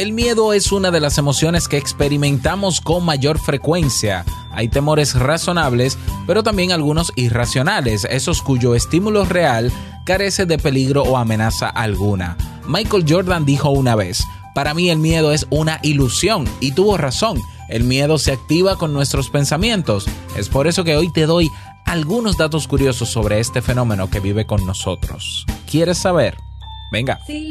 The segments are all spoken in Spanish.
El miedo es una de las emociones que experimentamos con mayor frecuencia. Hay temores razonables, pero también algunos irracionales, esos cuyo estímulo real carece de peligro o amenaza alguna. Michael Jordan dijo una vez, para mí el miedo es una ilusión, y tuvo razón, el miedo se activa con nuestros pensamientos. Es por eso que hoy te doy algunos datos curiosos sobre este fenómeno que vive con nosotros. ¿Quieres saber? Venga. Si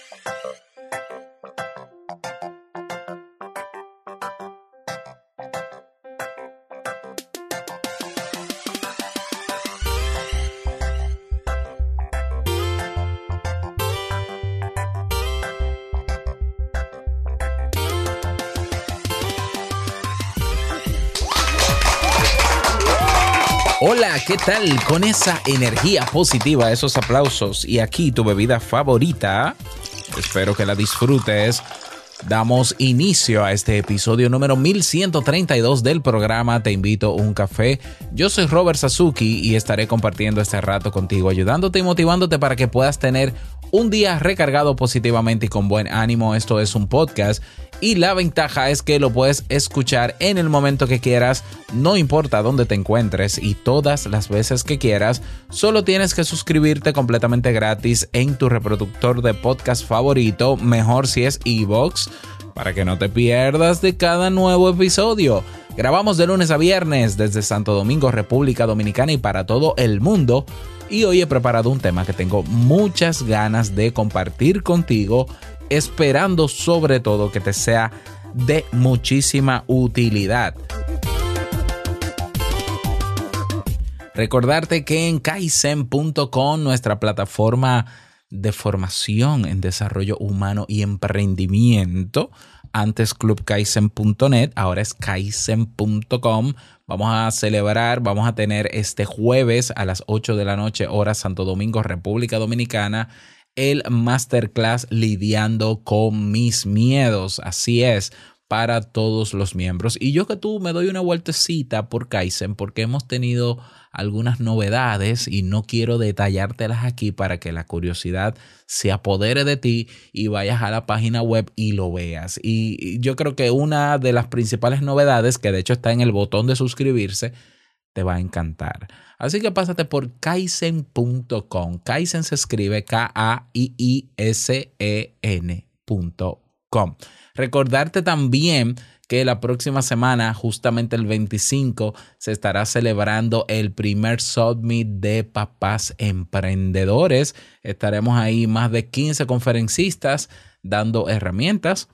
¿Qué tal? Con esa energía positiva, esos aplausos y aquí tu bebida favorita. Espero que la disfrutes. Damos inicio a este episodio número 1132 del programa Te invito a un café. Yo soy Robert Sasuki y estaré compartiendo este rato contigo, ayudándote y motivándote para que puedas tener un día recargado positivamente y con buen ánimo. Esto es un podcast y la ventaja es que lo puedes escuchar en el momento que quieras, no importa dónde te encuentres y todas las veces que quieras. Solo tienes que suscribirte completamente gratis en tu reproductor de podcast favorito, mejor si es iVoox, para que no te pierdas de cada nuevo episodio. Grabamos de lunes a viernes desde Santo Domingo, República Dominicana y para todo el mundo. Y hoy he preparado un tema que tengo muchas ganas de compartir contigo, esperando sobre todo que te sea de muchísima utilidad. Recordarte que en kaizen.com, nuestra plataforma de formación en desarrollo humano y emprendimiento, antes clubkaizen.net, ahora es kaizen.com. Vamos a celebrar, vamos a tener este jueves a las 8 de la noche, hora Santo Domingo, República Dominicana, el masterclass lidiando con mis miedos. Así es, para todos los miembros. Y yo que tú me doy una vueltecita por Kaizen porque hemos tenido algunas novedades y no quiero detallártelas aquí para que la curiosidad se apodere de ti y vayas a la página web y lo veas. Y yo creo que una de las principales novedades, que de hecho está en el botón de suscribirse, te va a encantar. Así que pásate por kaizen.com. Kaizen se escribe K-A-I-I-S-E-N.com. Recordarte también que la próxima semana, justamente el 25, se estará celebrando el primer Summit de Papás Emprendedores. Estaremos ahí más de 15 conferencistas dando herramientas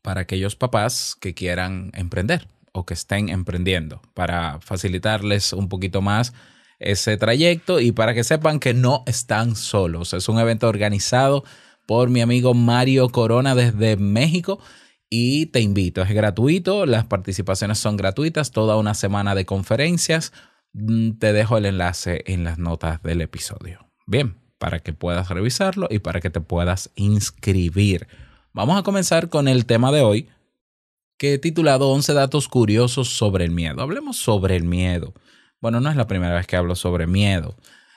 para aquellos papás que quieran emprender o que estén emprendiendo, para facilitarles un poquito más ese trayecto y para que sepan que no están solos. Es un evento organizado por mi amigo Mario Corona desde México y te invito, es gratuito, las participaciones son gratuitas, toda una semana de conferencias. Mm, Te dejo el enlace en las notas del episodio. Bien, para que puedas revisarlo y para que te puedas inscribir. Vamos a comenzar con el tema de hoy, que he titulado 11 datos curiosos sobre el miedo. Hablemos sobre el miedo. Bueno, no es la primera vez que hablo sobre miedo.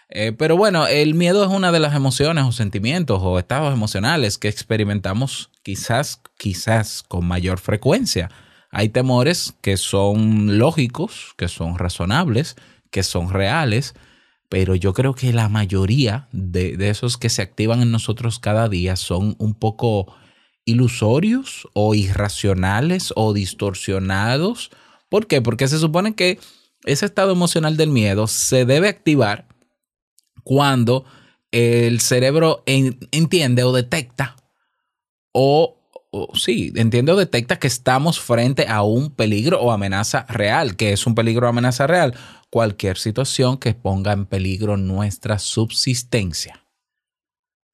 Eh, pero bueno, el miedo es una de las emociones o sentimientos o estados emocionales que experimentamos quizás, quizás con mayor frecuencia. Hay temores que son lógicos, que son razonables, que son reales, pero yo creo que la mayoría de, de esos que se activan en nosotros cada día son un poco ilusorios o irracionales o distorsionados. ¿Por qué? Porque se supone que ese estado emocional del miedo se debe activar cuando el cerebro en- entiende o detecta o o sí, entiende o detecta que estamos frente a un peligro o amenaza real. que es un peligro o amenaza real? Cualquier situación que ponga en peligro nuestra subsistencia.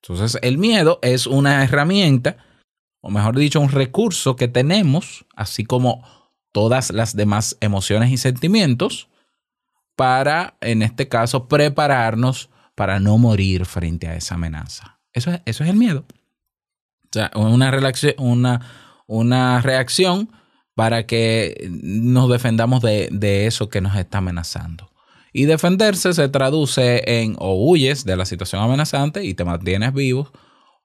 Entonces, el miedo es una herramienta, o mejor dicho, un recurso que tenemos, así como todas las demás emociones y sentimientos, para, en este caso, prepararnos para no morir frente a esa amenaza. Eso es, eso es el miedo. O sea, una una, una reacción para que nos defendamos de, de eso que nos está amenazando. Y defenderse se traduce en o huyes de la situación amenazante y te mantienes vivo,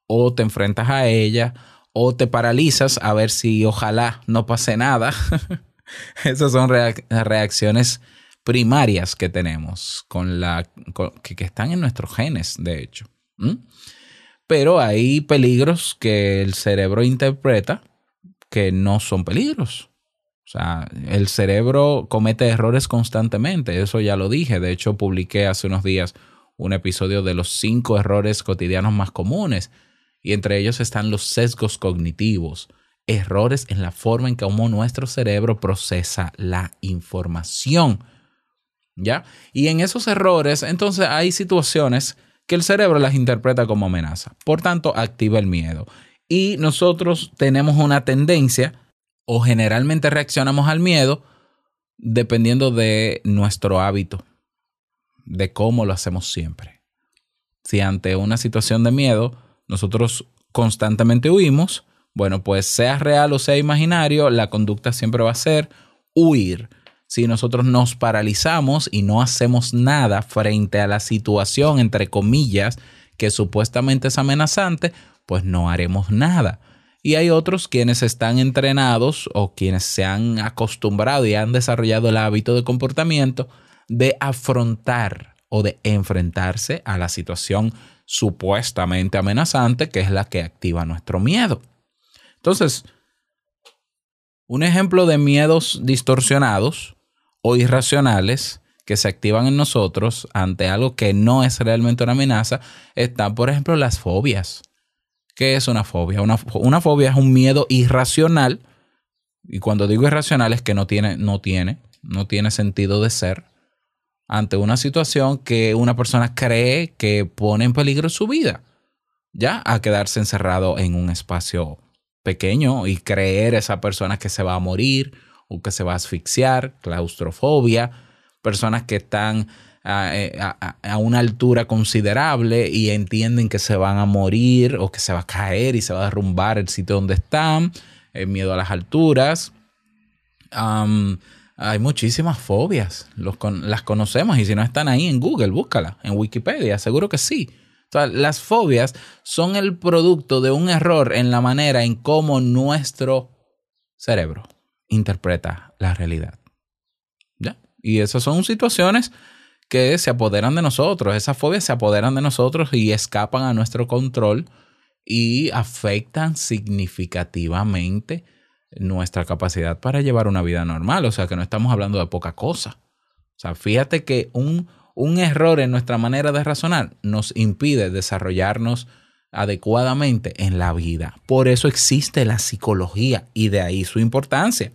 o te enfrentas a ella, o te paralizas a ver si ojalá no pase nada. Esas son reac- reacciones primarias que tenemos, con la, que, están en nuestros genes, de hecho. Pero hay peligros que el cerebro interpreta que no son peligros. O sea, el cerebro comete errores constantemente, eso ya lo dije. De hecho, publiqué hace unos días un episodio de los cinco errores cotidianos más comunes y entre ellos están los sesgos cognitivos, errores en la forma en cómo nuestro cerebro procesa la información. ¿Ya? Y en esos errores, entonces hay situaciones que el cerebro las interpreta como amenaza. Por tanto, activa el miedo. Y nosotros tenemos una tendencia o generalmente reaccionamos al miedo dependiendo de nuestro hábito, de cómo lo hacemos siempre. Si ante una situación de miedo nosotros constantemente huimos, bueno, pues sea real o sea imaginario, la conducta siempre va a ser huir. Si nosotros nos paralizamos y no hacemos nada frente a la situación, entre comillas, que supuestamente es amenazante, pues no haremos nada. Y hay otros quienes están entrenados o quienes se han acostumbrado y han desarrollado el hábito de comportamiento de afrontar o de enfrentarse a la situación supuestamente amenazante, que es la que activa nuestro miedo. Entonces, un ejemplo de miedos distorsionados o irracionales que se activan en nosotros ante algo que no es realmente una amenaza están, por ejemplo, las fobias. ¿Qué es una fobia? Una, fobia es un miedo irracional. Y cuando digo irracional es que no tiene, no tiene, no tiene sentido de ser ante una situación que una persona cree que pone en peligro su vida. Ya, a quedarse encerrado en un espacio pequeño y creer esa persona que se va a morir o que se va a asfixiar, claustrofobia, personas que están a, a- a una altura considerable y entienden que se van a morir o que se va a caer y se va a derrumbar el sitio donde están, el miedo a las alturas. Hay muchísimas fobias, las conocemos y si no están ahí en Google, búscala, en Wikipedia, seguro que sí. O sea, las fobias son el producto de un error en la manera en cómo nuestro cerebro interpreta la realidad. ¿Ya? Y esas son situaciones que se apoderan de nosotros. Esas fobias se apoderan de nosotros y escapan a nuestro control y afectan significativamente nuestra capacidad para llevar una vida normal. O sea, que no estamos hablando de poca cosa. O sea, fíjate que un, un error en nuestra manera de razonar nos impide desarrollarnos adecuadamente en la vida. Por eso existe la psicología y de ahí su importancia.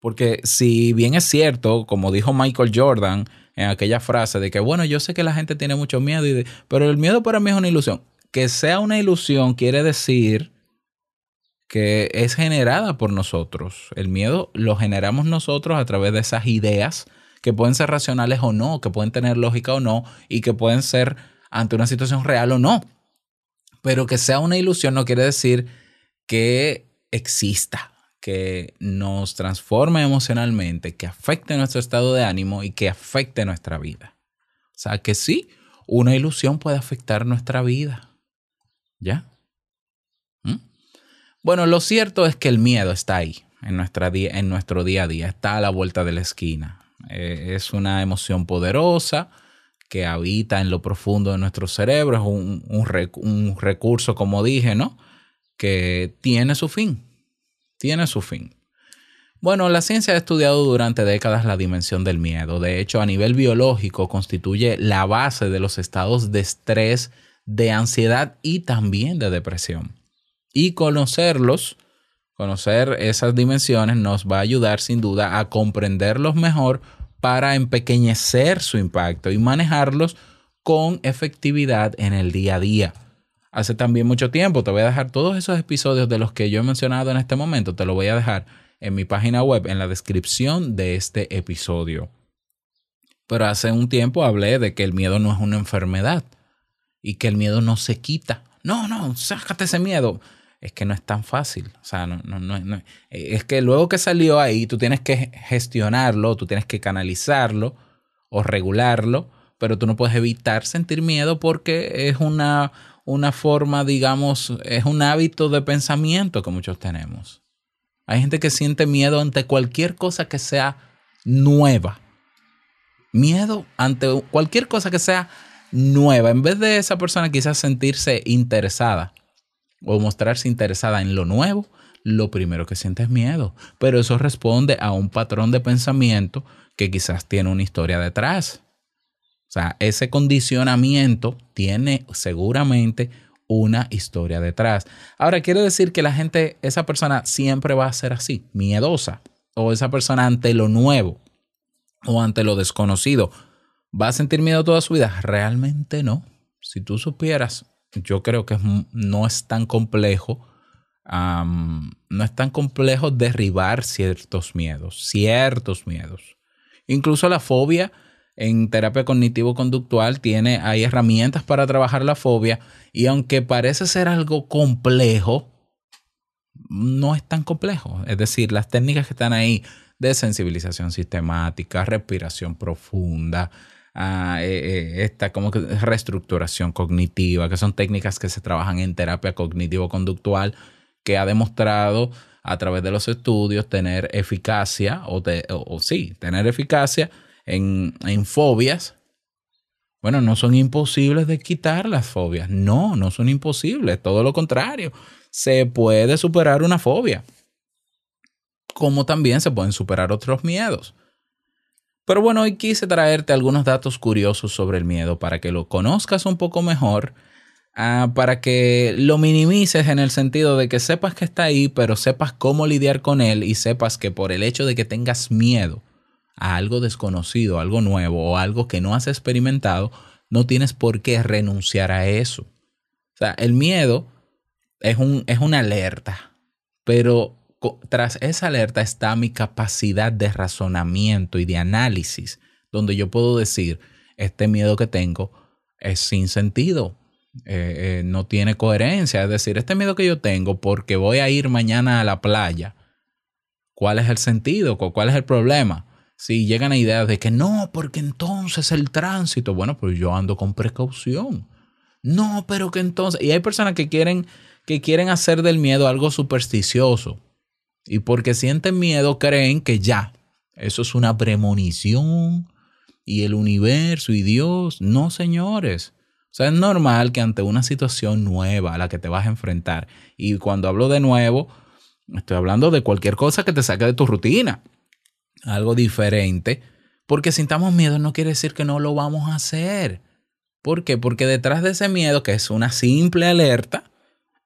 Porque si bien es cierto, como dijo Michael Jordan en aquella frase de que, bueno, yo sé que la gente tiene mucho miedo, pero el miedo para mí es una ilusión. Que sea una ilusión quiere decir que es generada por nosotros. El miedo lo generamos nosotros a través de esas ideas que pueden ser racionales o no, que pueden tener lógica o no, y que pueden ser ante una situación real o no. Pero que sea una ilusión no quiere decir que exista, que nos transforme emocionalmente, que afecte nuestro estado de ánimo y que afecte nuestra vida. O sea que sí, una ilusión puede afectar nuestra vida. ¿Ya? Bueno, lo cierto es que el miedo está ahí, en, nuestra nuestro día a día, está a la vuelta de la esquina. Eh, es una emoción poderosa que habita en lo profundo de nuestro cerebro, es un, un recurso, como dije, ¿no? Que tiene su fin, tiene su fin. Bueno, la ciencia ha estudiado durante décadas la dimensión del miedo. De hecho, a nivel biológico constituye la base de los estados de estrés, de ansiedad y también de depresión. Y conocerlos Conocer esas dimensiones nos va a ayudar sin duda a comprenderlos mejor para empequeñecer su impacto y manejarlos con efectividad en el día a día. Hace también mucho tiempo, te voy a dejar todos esos episodios de los que yo he mencionado en este momento, te lo voy a dejar en mi página web, en la descripción de este episodio. Pero hace un tiempo hablé de que el miedo no es una enfermedad y que el miedo no se quita. No, no, sácate ese miedo. Es que no es tan fácil. O sea, no, no, no. Es que luego que salió ahí, tú tienes que gestionarlo, tú tienes que canalizarlo o regularlo, pero tú no puedes evitar sentir miedo porque es una, una forma, digamos, es un hábito de pensamiento que muchos tenemos. Hay gente que siente miedo ante cualquier cosa que sea nueva. Miedo ante cualquier cosa que sea nueva. En vez de esa persona quizás sentirse interesada o mostrarse interesada en lo nuevo, lo primero que siente es miedo. Pero eso responde a un patrón de pensamiento que quizás tiene una historia detrás. O sea, ese condicionamiento tiene seguramente una historia detrás. Ahora, quiere decir que la gente, esa persona siempre va a ser así, miedosa, o esa persona ante lo nuevo o ante lo desconocido, ¿va a sentir miedo toda su vida? Realmente no. Si tú supieras, yo creo que no es tan complejo, no es tan complejo derribar ciertos miedos, ciertos miedos. Incluso la fobia en terapia cognitivo-conductual tiene, hay herramientas para trabajar la fobia y aunque parece ser algo complejo, no es tan complejo. Es decir, las técnicas que están ahí de sensibilización sistemática, respiración profunda, uh, esta como que reestructuración cognitiva, que son técnicas que se trabajan en terapia cognitivo-conductual, que ha demostrado a través de los estudios tener eficacia, o, o, o sí, tener eficacia en, en fobias, bueno, no son imposibles de quitar las fobias. No, no son imposibles. Todo lo contrario. Se puede superar una fobia. Como también se pueden superar otros miedos. Pero bueno, hoy quise traerte algunos datos curiosos sobre el miedo para que lo conozcas un poco mejor, uh, para que lo minimices en el sentido de que sepas que está ahí, pero sepas cómo lidiar con él y sepas que por el hecho de que tengas miedo, a algo desconocido, algo nuevo o algo que no has experimentado, no tienes por qué renunciar a eso. O sea, el miedo es, un, es una alerta, pero tras esa alerta está mi capacidad de razonamiento y de análisis, donde yo puedo decir, este miedo que tengo es sin sentido, eh, eh, no tiene coherencia. Es decir, este miedo que yo tengo porque voy a ir mañana a la playa, ¿cuál es el sentido? ¿Cuál es el problema? si llegan a ideas de que no, porque entonces el tránsito, bueno, pues yo ando con precaución. No, pero que entonces, y hay personas que quieren que quieren hacer del miedo algo supersticioso. Y porque sienten miedo creen que ya, eso es una premonición y el universo y Dios, no, señores. O sea, es normal que ante una situación nueva a la que te vas a enfrentar, y cuando hablo de nuevo, estoy hablando de cualquier cosa que te saque de tu rutina algo diferente, porque sintamos miedo no quiere decir que no lo vamos a hacer. ¿Por qué? Porque detrás de ese miedo, que es una simple alerta,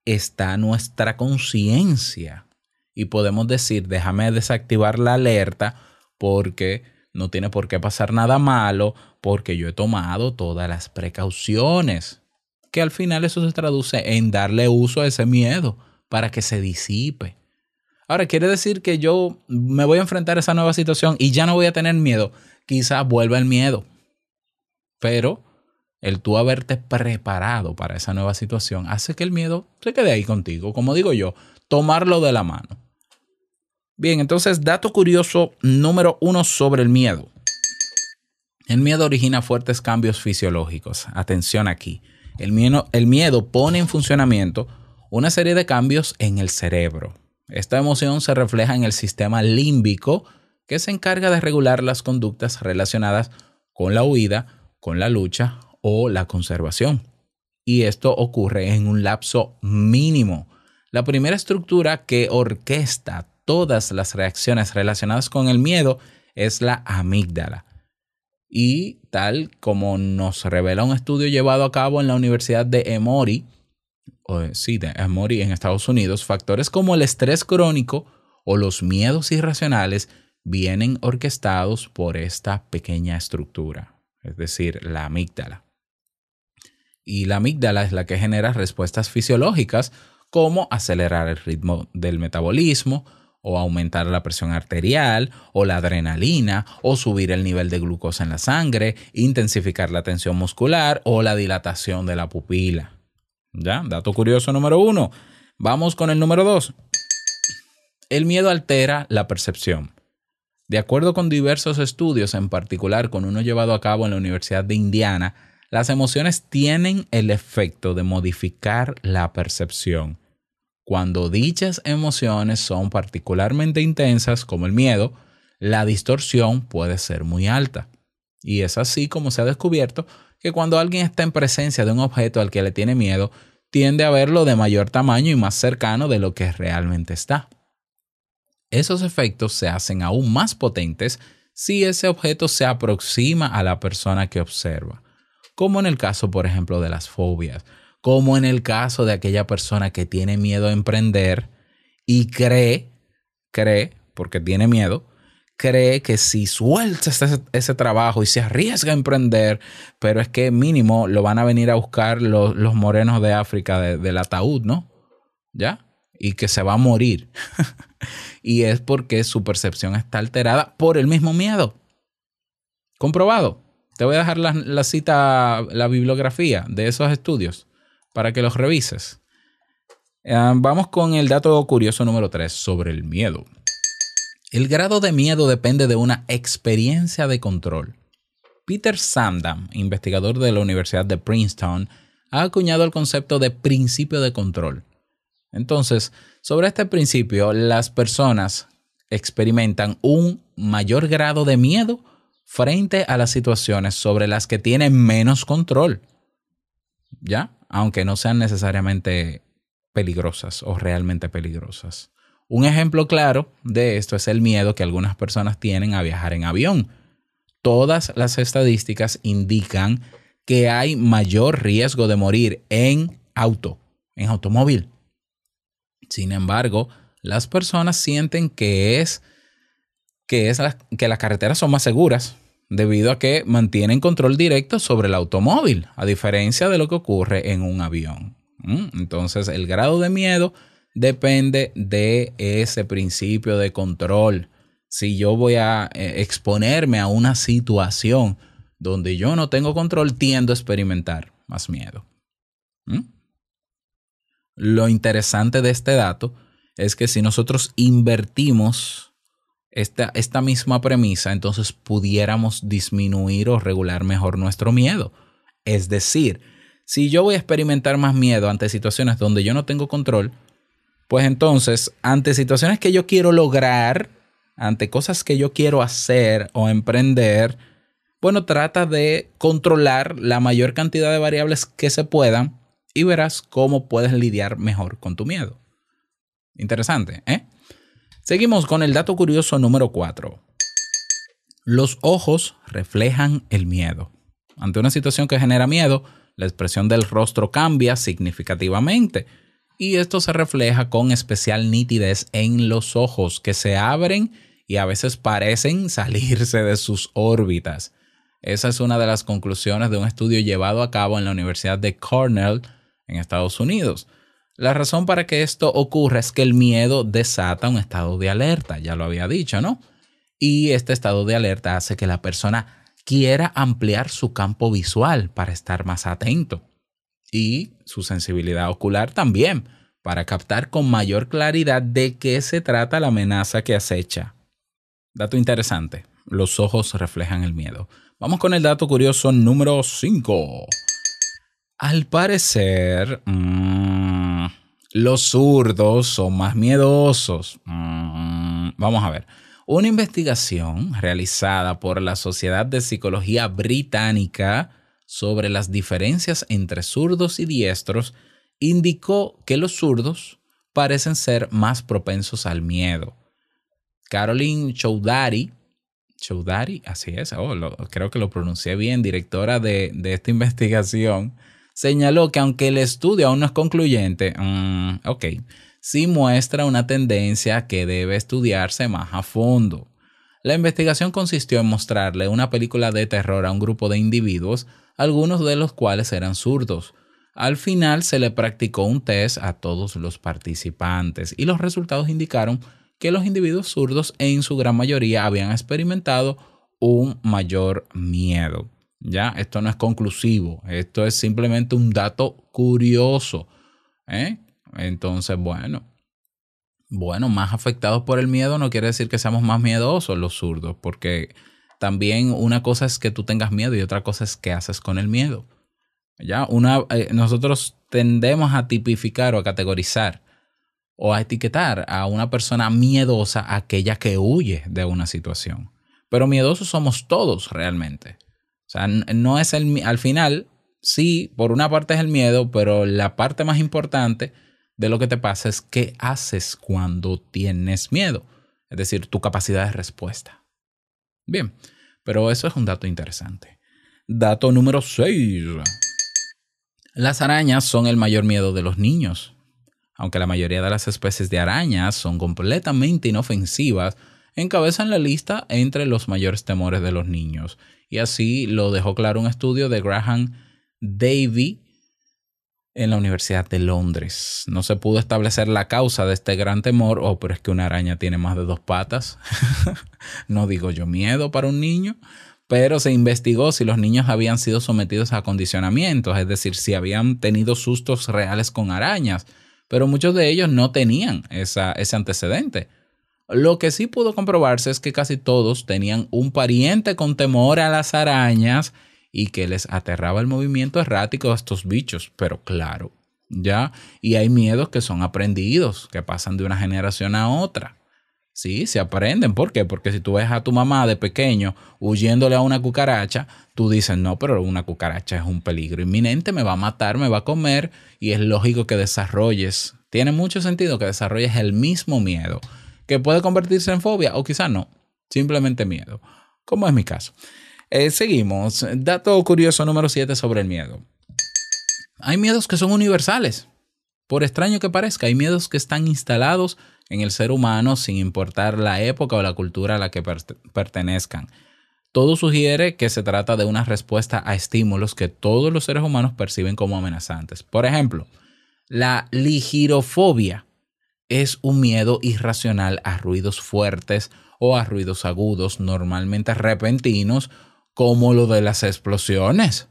está nuestra conciencia. Y podemos decir, déjame desactivar la alerta porque no tiene por qué pasar nada malo, porque yo he tomado todas las precauciones. Que al final eso se traduce en darle uso a ese miedo para que se disipe. Ahora, quiere decir que yo me voy a enfrentar a esa nueva situación y ya no voy a tener miedo. Quizás vuelva el miedo. Pero el tú haberte preparado para esa nueva situación hace que el miedo se quede ahí contigo. Como digo yo, tomarlo de la mano. Bien, entonces, dato curioso número uno sobre el miedo. El miedo origina fuertes cambios fisiológicos. Atención aquí. El miedo, el miedo pone en funcionamiento una serie de cambios en el cerebro. Esta emoción se refleja en el sistema límbico que se encarga de regular las conductas relacionadas con la huida, con la lucha o la conservación. Y esto ocurre en un lapso mínimo. La primera estructura que orquesta todas las reacciones relacionadas con el miedo es la amígdala. Y tal como nos revela un estudio llevado a cabo en la Universidad de Emory, sí, de Emory en Estados Unidos, factores como el estrés crónico o los miedos irracionales vienen orquestados por esta pequeña estructura, es decir, la amígdala. Y la amígdala es la que genera respuestas fisiológicas como acelerar el ritmo del metabolismo, o aumentar la presión arterial, o la adrenalina, o subir el nivel de glucosa en la sangre, intensificar la tensión muscular o la dilatación de la pupila. ¿Ya? Dato curioso número uno. Vamos con el número dos. El miedo altera la percepción. De acuerdo con diversos estudios, en particular con uno llevado a cabo en la Universidad de Indiana, las emociones tienen el efecto de modificar la percepción. Cuando dichas emociones son particularmente intensas, como el miedo, la distorsión puede ser muy alta. Y es así como se ha descubierto que cuando alguien está en presencia de un objeto al que le tiene miedo, tiende a verlo de mayor tamaño y más cercano de lo que realmente está. Esos efectos se hacen aún más potentes si ese objeto se aproxima a la persona que observa, como en el caso, por ejemplo, de las fobias como en el caso de aquella persona que tiene miedo a emprender y cree, cree, porque tiene miedo, cree que si suelta ese, trabajo y se arriesga a emprender, pero es que mínimo lo van a venir a buscar los, morenos de África del ataúd, ¿no? ¿Ya? Y que se va a morir. y es porque su percepción está alterada por el mismo miedo. Comprobado. Te voy a dejar la, la cita, la bibliografía de esos estudios para que los revises. Eh, vamos con el dato curioso número 3 sobre el miedo. El grado de miedo depende de una experiencia de control. Peter Sandam, investigador de la Universidad de Princeton, ha acuñado el concepto de principio de control. Entonces, sobre este principio, las personas experimentan un mayor grado de miedo frente a las situaciones sobre las que tienen menos control. ¿Ya? Aunque no sean necesariamente peligrosas o realmente peligrosas. Un ejemplo claro de esto es el miedo que algunas personas tienen a viajar en avión. Todas las estadísticas indican que hay mayor riesgo de morir en auto, en automóvil. Sin embargo, las personas sienten que es que, es que las carreteras son más seguras debido a que mantienen control directo sobre el automóvil, a diferencia de lo que ocurre en un avión. Entonces, el grado de miedo depende de ese principio de control. Si yo voy a eh, exponerme a una situación donde yo no tengo control, tiendo a experimentar más miedo. Lo interesante de este dato es que si nosotros invertimos esta, esta misma premisa, entonces pudiéramos disminuir o regular mejor nuestro miedo. Es decir, si yo voy a experimentar más miedo ante situaciones donde yo no tengo control, pues entonces, ante situaciones que yo quiero lograr, ante cosas que yo quiero hacer o emprender, bueno, trata de controlar la mayor cantidad de variables que se puedan y verás cómo puedes lidiar mejor con tu miedo. Interesante, ¿eh? Seguimos con el dato curioso número 4. Los ojos reflejan el miedo. Ante una situación que genera miedo, la expresión del rostro cambia significativamente y esto se refleja con especial nitidez en los ojos que se abren y a veces parecen salirse de sus órbitas. Esa es una de las conclusiones de un estudio llevado a cabo en la Universidad de Cornell en Estados Unidos. La razón para que esto ocurra es que el miedo desata un estado de alerta, ya lo había dicho, ¿no? Y este estado de alerta hace que la persona quiera ampliar su campo visual para estar más atento y su sensibilidad ocular también para captar con mayor claridad de qué se trata la amenaza que acecha. Dato interesante, los ojos reflejan el miedo. Vamos con el dato curioso número 5. Al parecer, mmm, los zurdos son más miedosos. Mmm, vamos a ver. Una investigación realizada por la Sociedad de Psicología Británica sobre las diferencias entre zurdos y diestros indicó que los zurdos parecen ser más propensos al miedo. Caroline Choudhary, Choudhary, así es, oh, creo que lo pronuncié bien, directora de, de esta investigación, señaló que aunque el estudio aún no es concluyente, mm, ok, sí muestra una tendencia que debe estudiarse más a fondo. La investigación consistió en mostrarle una película de terror a un grupo de individuos, algunos de los cuales eran zurdos. Al final se le practicó un test a todos los participantes y los resultados indicaron que los individuos zurdos en su gran mayoría habían experimentado un mayor miedo. Ya, esto no es conclusivo, esto es simplemente un dato curioso. ¿eh? Entonces, bueno, bueno, más afectados por el miedo no quiere decir que seamos más miedosos los zurdos, porque también una cosa es que tú tengas miedo y otra cosa es qué haces con el miedo. Ya, una, eh, nosotros tendemos a tipificar o a categorizar o a etiquetar a una persona miedosa aquella que huye de una situación. Pero miedosos somos todos realmente. O sea, no es el al final sí, por una parte es el miedo, pero la parte más importante de lo que te pasa es qué haces cuando tienes miedo, es decir, tu capacidad de respuesta. Bien, pero eso es un dato interesante. Dato número 6. Las arañas son el mayor miedo de los niños. Aunque la mayoría de las especies de arañas son completamente inofensivas, encabezan la lista entre los mayores temores de los niños. Y así lo dejó claro un estudio de Graham Davy en la Universidad de Londres. No se pudo establecer la causa de este gran temor, oh, pero es que una araña tiene más de dos patas. no digo yo miedo para un niño, pero se investigó si los niños habían sido sometidos a acondicionamientos, es decir, si habían tenido sustos reales con arañas pero muchos de ellos no tenían esa, ese antecedente. Lo que sí pudo comprobarse es que casi todos tenían un pariente con temor a las arañas y que les aterraba el movimiento errático de estos bichos, pero claro, ya, y hay miedos que son aprendidos, que pasan de una generación a otra. Sí, se aprenden. ¿Por qué? Porque si tú ves a tu mamá de pequeño huyéndole a una cucaracha, tú dices, no, pero una cucaracha es un peligro inminente, me va a matar, me va a comer, y es lógico que desarrolles, tiene mucho sentido que desarrolles el mismo miedo, que puede convertirse en fobia o quizá no, simplemente miedo, como es mi caso. Eh, seguimos. Dato curioso número 7 sobre el miedo. Hay miedos que son universales. Por extraño que parezca, hay miedos que están instalados en el ser humano sin importar la época o la cultura a la que pertenezcan. Todo sugiere que se trata de una respuesta a estímulos que todos los seres humanos perciben como amenazantes. Por ejemplo, la ligirofobia es un miedo irracional a ruidos fuertes o a ruidos agudos, normalmente repentinos, como lo de las explosiones.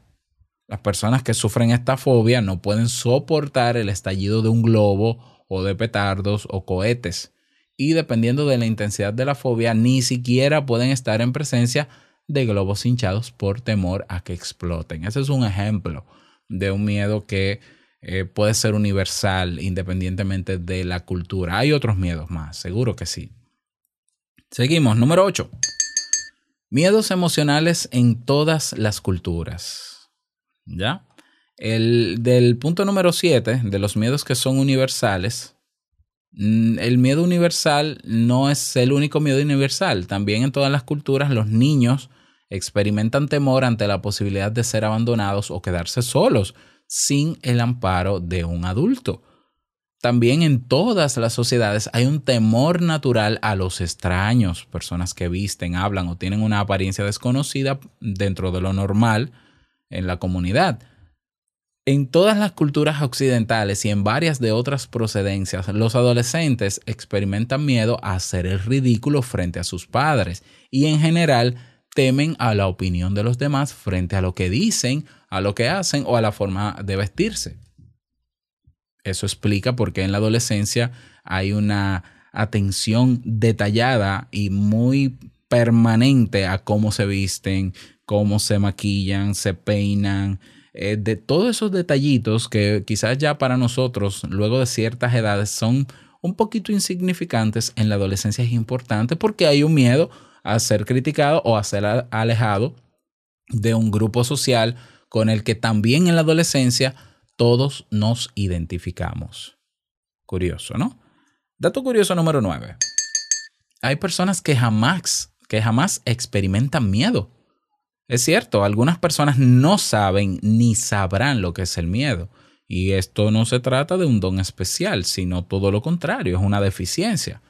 Las personas que sufren esta fobia no pueden soportar el estallido de un globo o de petardos o cohetes. Y dependiendo de la intensidad de la fobia, ni siquiera pueden estar en presencia de globos hinchados por temor a que exploten. Ese es un ejemplo de un miedo que eh, puede ser universal independientemente de la cultura. Hay otros miedos más, seguro que sí. Seguimos, número 8. Miedos emocionales en todas las culturas. ¿Ya? El, del punto número 7, de los miedos que son universales, mm, el miedo universal no es el único miedo universal. También en todas las culturas los niños experimentan temor ante la posibilidad de ser abandonados o quedarse solos sin el amparo de un adulto. También en todas las sociedades hay un temor natural a los extraños, personas que visten, hablan o tienen una apariencia desconocida dentro de lo normal en la comunidad. En todas las culturas occidentales y en varias de otras procedencias, los adolescentes experimentan miedo a hacer el ridículo frente a sus padres y en general temen a la opinión de los demás frente a lo que dicen, a lo que hacen o a la forma de vestirse. Eso explica por qué en la adolescencia hay una atención detallada y muy permanente a cómo se visten, cómo se maquillan, se peinan, eh, de todos esos detallitos que quizás ya para nosotros, luego de ciertas edades, son un poquito insignificantes, en la adolescencia es importante porque hay un miedo a ser criticado o a ser alejado de un grupo social con el que también en la adolescencia todos nos identificamos. Curioso, ¿no? Dato curioso número 9. Hay personas que jamás, que jamás experimentan miedo. Es cierto, algunas personas no saben ni sabrán lo que es el miedo. Y esto no se trata de un don especial, sino todo lo contrario, es una deficiencia.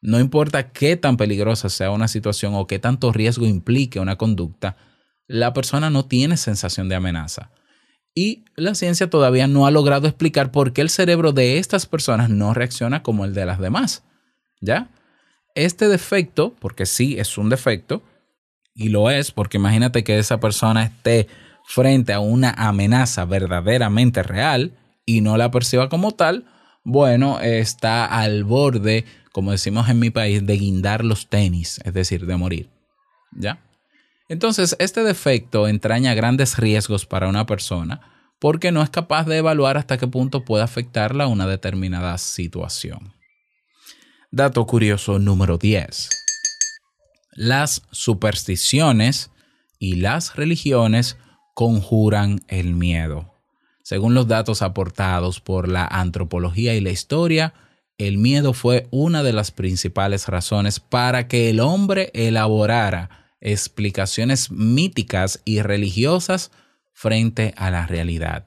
No importa qué tan peligrosa sea una situación o qué tanto riesgo implique una conducta, la persona no tiene sensación de amenaza. Y la ciencia todavía no ha logrado explicar por qué el cerebro de estas personas no reacciona como el de las demás. ¿Ya? Este defecto, porque sí es un defecto, y lo es porque imagínate que esa persona esté frente a una amenaza verdaderamente real y no la perciba como tal, bueno, está al borde, como decimos en mi país, de guindar los tenis, es decir, de morir. ¿Ya? Entonces, este defecto entraña grandes riesgos para una persona porque no es capaz de evaluar hasta qué punto puede afectarla una determinada situación. Dato curioso número 10. Las supersticiones y las religiones conjuran el miedo. Según los datos aportados por la antropología y la historia, el miedo fue una de las principales razones para que el hombre elaborara explicaciones míticas y religiosas frente a la realidad.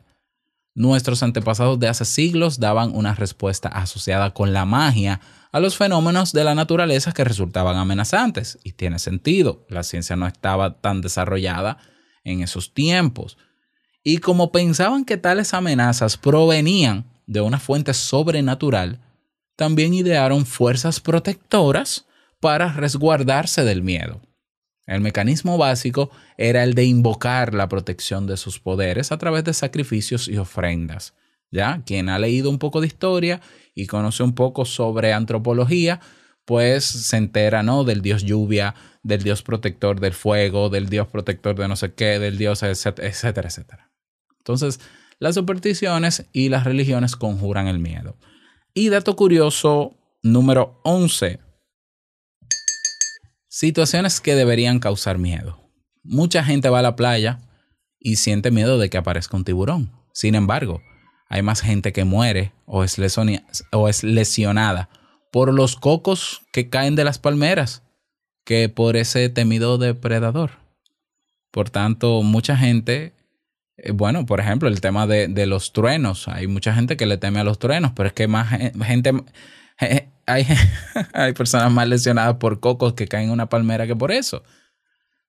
Nuestros antepasados de hace siglos daban una respuesta asociada con la magia a los fenómenos de la naturaleza que resultaban amenazantes. Y tiene sentido, la ciencia no estaba tan desarrollada en esos tiempos. Y como pensaban que tales amenazas provenían de una fuente sobrenatural, también idearon fuerzas protectoras para resguardarse del miedo. El mecanismo básico era el de invocar la protección de sus poderes a través de sacrificios y ofrendas. ¿Ya? Quien ha leído un poco de historia y conoce un poco sobre antropología, pues se entera, ¿no? Del dios lluvia, del dios protector del fuego, del dios protector de no sé qué, del dios, etcétera, etcétera. Entonces, las supersticiones y las religiones conjuran el miedo. Y dato curioso número 11. Situaciones que deberían causar miedo. Mucha gente va a la playa y siente miedo de que aparezca un tiburón. Sin embargo, hay más gente que muere o es, o es lesionada por los cocos que caen de las palmeras que por ese temido depredador. Por tanto, mucha gente, bueno, por ejemplo, el tema de, de, los truenos, hay mucha gente que le teme a los truenos, pero es que más gente, hay, hay personas más lesionadas por cocos que caen en una palmera que por eso.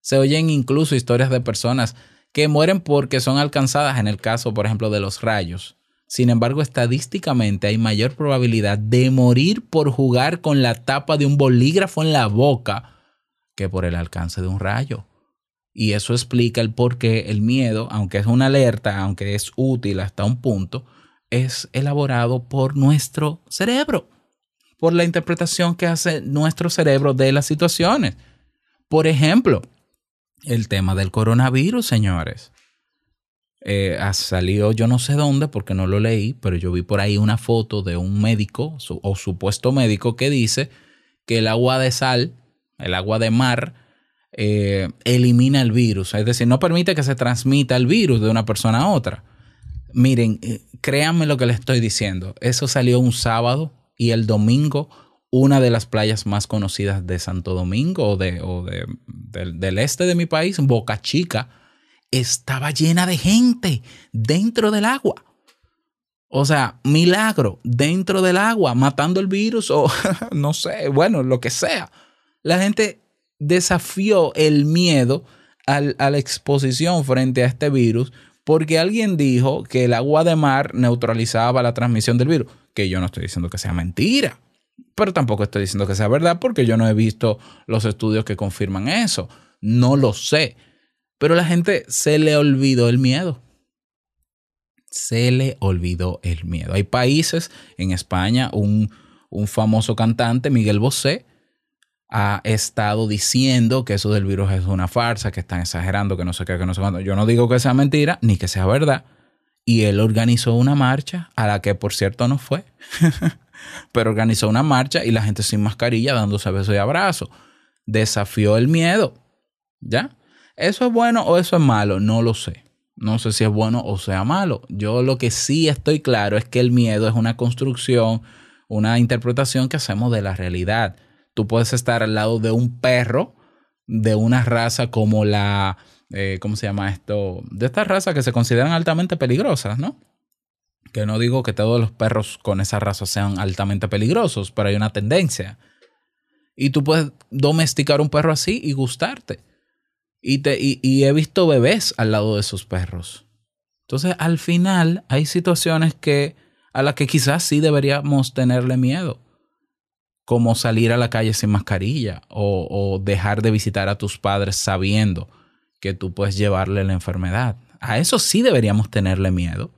Se oyen incluso historias de personas que mueren porque son alcanzadas en el caso, por ejemplo, de los rayos. Sin embargo, estadísticamente hay mayor probabilidad de morir por jugar con la tapa de un bolígrafo en la boca que por el alcance de un rayo. Y eso explica el por qué el miedo, aunque es una alerta, aunque es útil hasta un punto, es elaborado por nuestro cerebro, por la interpretación que hace nuestro cerebro de las situaciones. Por ejemplo, el tema del coronavirus, señores. Eh, ha salido yo no sé dónde porque no lo leí, pero yo vi por ahí una foto de un médico o supuesto médico que dice que el agua de sal el agua de mar, eh, elimina el virus. Es decir, no permite que se transmita el virus de una persona a otra. Miren, eh, créanme lo que les estoy diciendo. Eso salió un sábado y el domingo una de las playas más conocidas de Santo Domingo o, de, del, del este de mi país, Boca Chica, estaba llena de gente dentro del agua. O sea, milagro dentro del agua, matando el virus o no sé, bueno, lo que sea la gente desafió el miedo a la exposición frente a este virus porque alguien dijo que el agua de mar neutralizaba la transmisión del virus. Que yo no estoy diciendo que sea mentira, pero tampoco estoy diciendo que sea verdad porque yo no he visto los estudios que confirman eso. No lo sé. Pero la gente se le olvidó el miedo. Se le olvidó el miedo. Hay países, en España, un, un famoso cantante, Miguel Bosé, ha estado diciendo que eso del virus es una farsa, que están exagerando, que no sé qué, que no sé cuándo. Yo no digo que sea mentira ni que sea verdad. Y él organizó una marcha, a la que por cierto no fue, pero organizó una marcha y la gente sin mascarilla dándose besos y abrazos. Desafió el miedo. ¿Ya? ¿Eso es bueno o eso es malo? No lo sé. No sé si es bueno o sea malo. Yo lo que sí estoy claro es que el miedo es una construcción, una interpretación que hacemos de la realidad Tú puedes estar al lado de un perro de una raza como la eh, ¿cómo se llama esto? De estas razas que se consideran altamente peligrosas, ¿no? Que no digo que todos los perros con esa raza sean altamente peligrosos, pero hay una tendencia. Y tú puedes domesticar un perro así y gustarte. Y, te, y, y he visto bebés al lado de esos perros. Entonces, al final, hay situaciones que, a las que quizás sí deberíamos tenerle miedo. Como salir a la calle sin mascarilla o, dejar de visitar a tus padres sabiendo que tú puedes llevarle la enfermedad. A eso sí deberíamos tenerle miedo.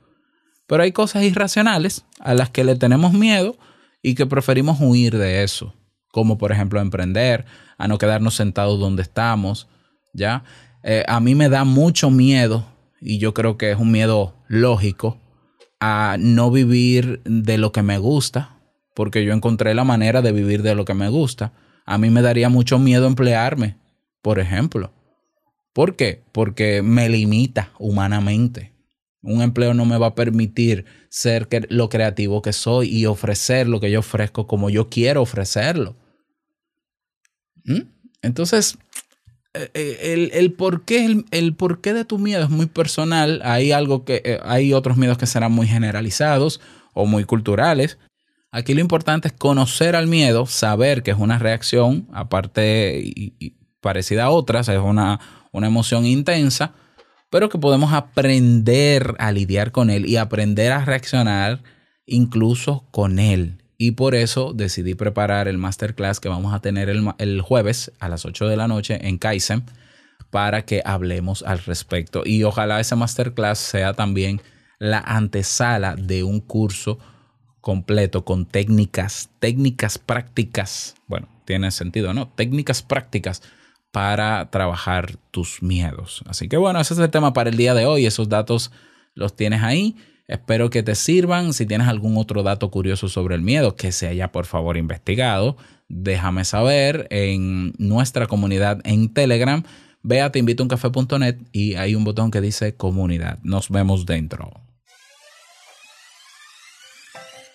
Pero hay cosas irracionales a las que le tenemos miedo y que preferimos huir de eso. Como por ejemplo emprender, a no quedarnos sentados donde estamos. ¿ya? Eh, a mí me da mucho miedo, y yo creo que es un miedo lógico, a no vivir de lo que me gusta, porque yo encontré la manera de vivir de lo que me gusta. A mí me daría mucho miedo emplearme, por ejemplo. ¿Por qué? Porque me limita humanamente. Un empleo no me va a permitir ser lo creativo que soy y ofrecer lo que yo ofrezco como yo quiero ofrecerlo. ¿Mm? Entonces, eh, eh, el, el, porqué, el, el, porqué de tu miedo es muy personal. Hay algo que eh, hay otros miedos que serán muy generalizados o muy culturales. Aquí lo importante es conocer al miedo, saber que es una reacción, aparte y, parecida a otras, es una, una emoción intensa, pero que podemos aprender a lidiar con él y aprender a reaccionar incluso con él. Y por eso decidí preparar el masterclass que vamos a tener el, el jueves a las 8 de la noche en Kaizen para que hablemos al respecto. Y ojalá ese masterclass sea también la antesala de un curso completo con técnicas, técnicas prácticas. Bueno, tiene sentido, ¿no? Técnicas prácticas para trabajar tus miedos. Así que bueno, ese es el tema para el día de hoy. Esos datos los tienes ahí. Espero que te sirvan. Si tienes algún otro dato curioso sobre el miedo que se haya por favor investigado, déjame saber en nuestra comunidad en Telegram. Ve a teinvitouncafe.net y hay un botón que dice comunidad. Nos vemos dentro.